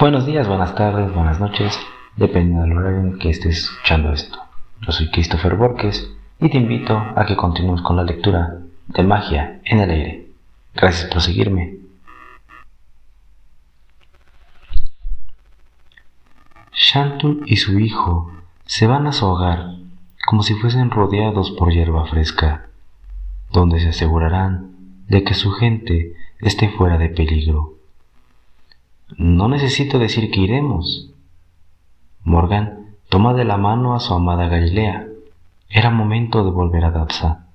Buenos días, buenas tardes, buenas noches, dependiendo del horario en que estés escuchando esto. Yo soy Christopher Borges y te invito a que continúes con la lectura de Magia en el aire. Gracias por seguirme. Shantu y su hijo se van a su hogar como si fuesen rodeados por hierba fresca, donde se asegurarán de que su gente esté fuera de peligro. No necesito decir que iremos. Morgan toma de la mano a su amada Galilea. Era momento de volver a Dapsa,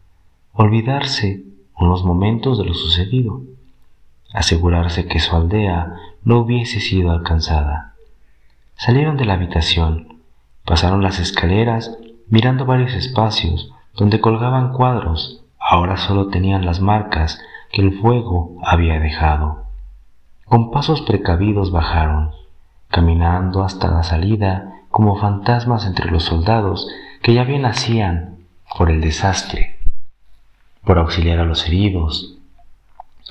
olvidarse unos momentos de lo sucedido, asegurarse que su aldea no hubiese sido alcanzada. Salieron de la habitación, pasaron las escaleras mirando varios espacios donde colgaban cuadros, ahora solo tenían las marcas que el fuego había dejado. Con pasos precavidos bajaron, caminando hasta la salida como fantasmas entre los soldados que ya bien hacían por el desastre, por auxiliar a los heridos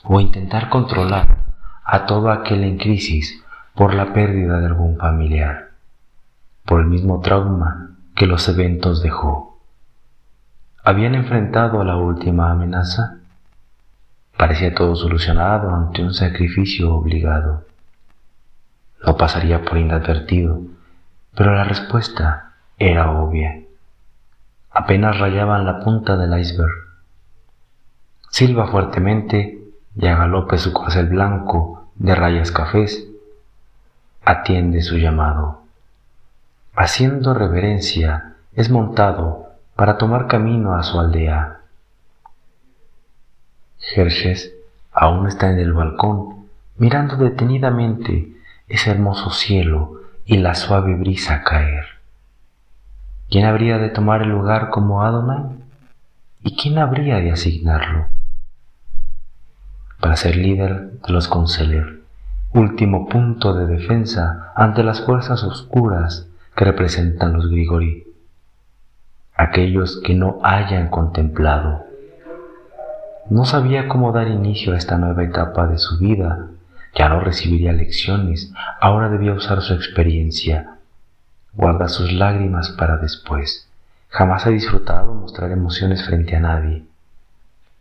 o intentar controlar a todo aquel en crisis por la pérdida de algún familiar, por el mismo trauma que los eventos dejó. ¿Habían enfrentado a la última amenaza? Parecía todo solucionado ante un sacrificio obligado. No pasaría por inadvertido, pero la respuesta era obvia. Apenas rayaban la punta del iceberg. Silba fuertemente y a galope su corcel blanco de rayas cafés. Atiende su llamado. Haciendo reverencia, es montado para tomar camino a su aldea. Jerjes aún está en el balcón, mirando detenidamente ese hermoso cielo y la suave brisa caer. ¿Quién habría de tomar el lugar como Adonai? ¿Y quién habría de asignarlo? Para ser líder de los Conceler, último punto de defensa ante las fuerzas oscuras que representan los Grigori, aquellos que no hayan contemplado no sabía cómo dar inicio a esta nueva etapa de su vida. Ya no recibiría lecciones, ahora debía usar su experiencia. Guarda sus lágrimas para después. Jamás ha disfrutado mostrar emociones frente a nadie.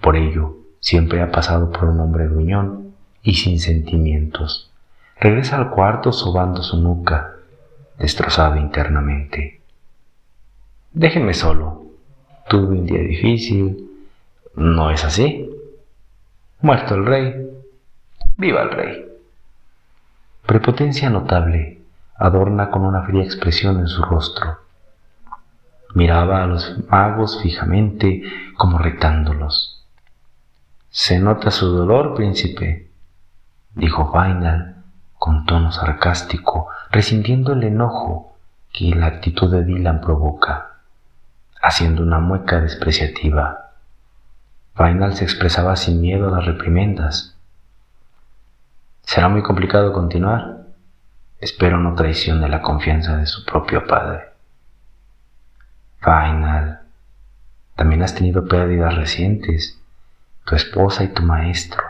Por ello, siempre ha pasado por un hombre gruñón y sin sentimientos. Regresa al cuarto sobando su nuca, destrozado internamente. Déjenme solo. Tuve un día difícil, no es así. Muerto el rey, viva el rey. Prepotencia notable adorna con una fría expresión en su rostro. Miraba a los magos fijamente como retándolos. Se nota su dolor, príncipe, dijo Final con tono sarcástico, resintiendo el enojo que la actitud de Dylan provoca, haciendo una mueca despreciativa. Final se expresaba sin miedo a las reprimendas. Será muy complicado continuar. Espero no traicione la confianza de su propio padre. Final, también has tenido pérdidas recientes, tu esposa y tu maestro.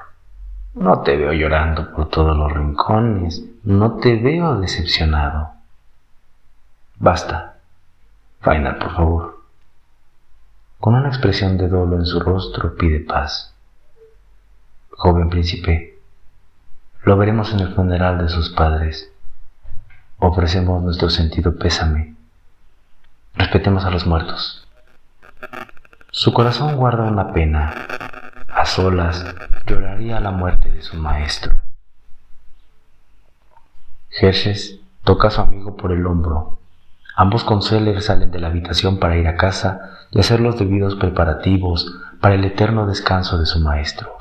No te veo llorando por todos los rincones, no te veo decepcionado. Basta. Final, por favor. Con una expresión de dolo en su rostro pide paz. Joven príncipe, lo veremos en el funeral de sus padres. Ofrecemos nuestro sentido pésame. Respetemos a los muertos. Su corazón guarda una pena. A solas lloraría la muerte de su maestro. Jerjes toca a su amigo por el hombro Ambos conselers salen de la habitación para ir a casa y hacer los debidos preparativos para el eterno descanso de su maestro.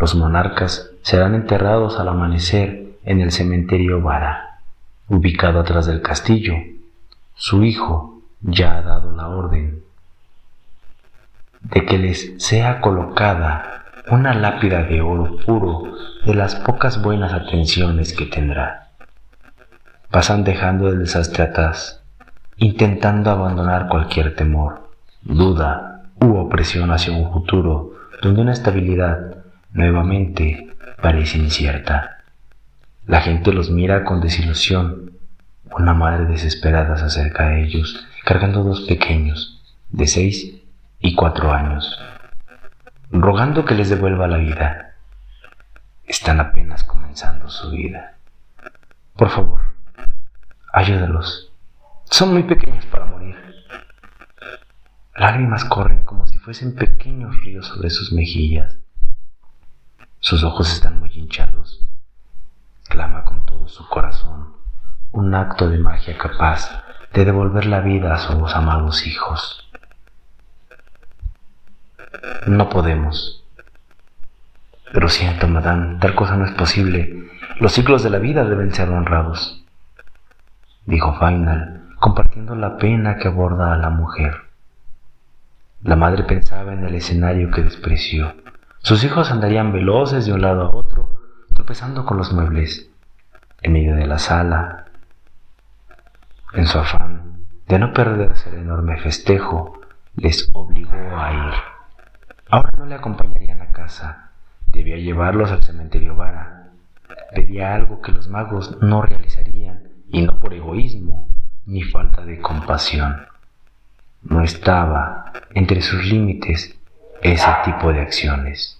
Los monarcas serán enterrados al amanecer en el cementerio Vara, ubicado atrás del castillo. Su hijo ya ha dado la orden de que les sea colocada una lápida de oro puro de las pocas buenas atenciones que tendrá. Pasan dejando el desastre atrás intentando abandonar cualquier temor, duda u opresión hacia un futuro donde una estabilidad nuevamente parece incierta. La gente los mira con desilusión. Una madre desesperada se acerca a ellos, cargando dos pequeños, de seis y cuatro años, rogando que les devuelva la vida. Están apenas comenzando su vida. Por favor, ayúdalos. Son muy pequeños para morir. Lágrimas corren como si fuesen pequeños ríos sobre sus mejillas. Sus ojos están muy hinchados. Clama con todo su corazón un acto de magia capaz de devolver la vida a sus amados hijos. No podemos. Pero siento, madame, tal cosa no es posible. Los ciclos de la vida deben ser honrados, dijo Final, compartiendo la pena que aborda a la mujer. La madre pensaba en el escenario que despreció. Sus hijos andarían veloces de un lado a otro, tropezando con los muebles. En medio de la sala, en su afán de no perderse el enorme festejo, les obligó a ir. Ahora no le acompañarían a casa, debía llevarlos al cementerio Vara. Pedía algo que los magos no realizarían, y no por egoísmo ni falta de compasión. No estaba entre sus límites ese tipo de acciones.